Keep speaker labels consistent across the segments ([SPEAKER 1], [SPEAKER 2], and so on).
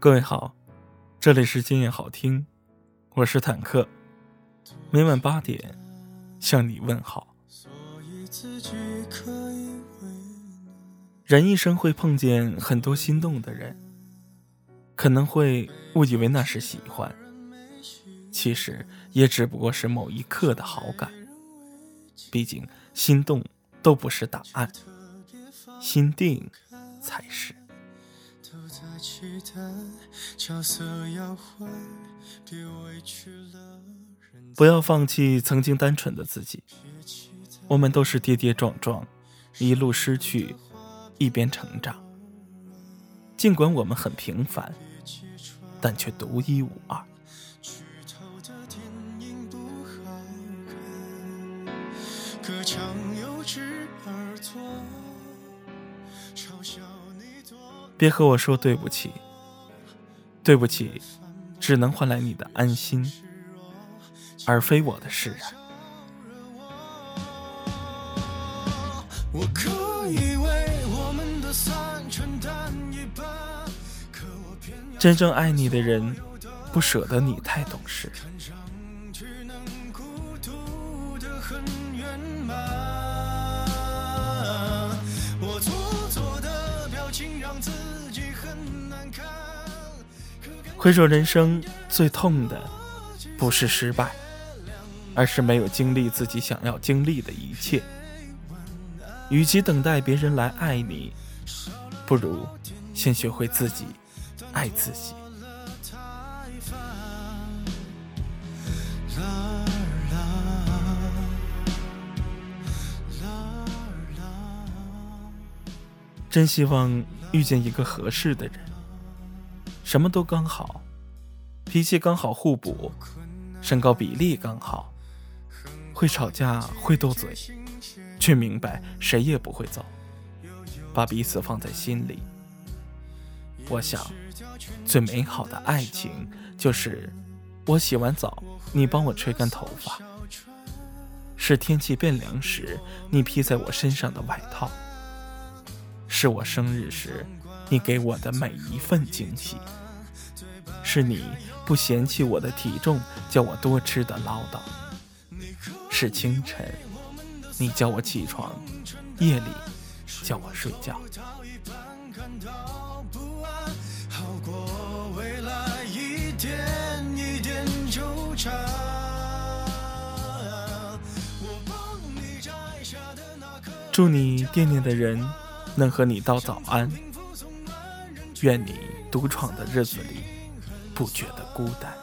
[SPEAKER 1] 各位好，这里是今夜好听，我是坦克，每晚八点向你问好。人一生会碰见很多心动的人，可能会误以为那是喜欢，其实也只不过是某一刻的好感。毕竟心动都不是答案，心定才是。不要放弃曾经单纯的自己。我们都是跌跌撞撞，一路失去，一边成长。尽管我们很平凡，但却独一无二。别和我说对不起，对不起，只能换来你的安心，而非我的释然。真正爱你的人，不舍得你太懂事。回首人生，最痛的不是失败，而是没有经历自己想要经历的一切。与其等待别人来爱你，不如先学会自己爱自己。真希望遇见一个合适的人。什么都刚好，脾气刚好互补，身高比例刚好，会吵架会斗嘴，却明白谁也不会走，把彼此放在心里。我想，最美好的爱情就是我洗完澡，你帮我吹干头发；是天气变凉时，你披在我身上的外套；是我生日时，你给我的每一份惊喜。是你不嫌弃我的体重，叫我多吃的唠叨；是清晨，你叫我起床，夜里叫我睡觉。祝你惦念的人能和你道早安，愿你独闯的日子里。不觉得孤单。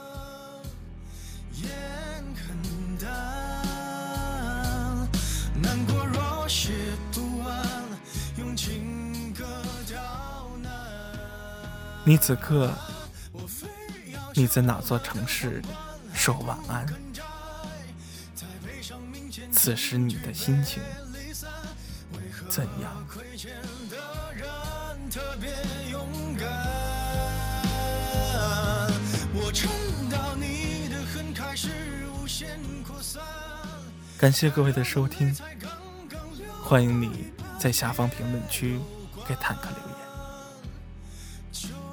[SPEAKER 1] 你此刻，你在哪座城市说晚安？此时你的心情怎样？感谢各位的收听，欢迎你在下方评论区给坦克留言。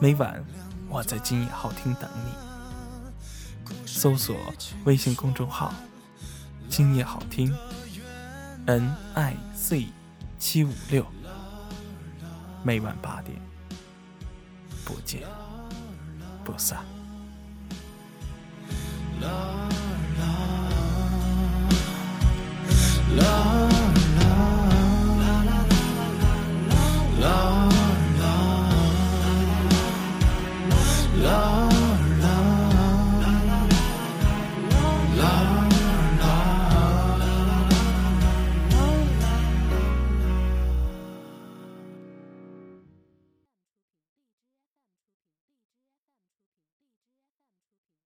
[SPEAKER 1] 每晚我在今夜好听等你，搜索微信公众号“今夜好听 ”，N I C 七五六，每晚八点不见不散。Love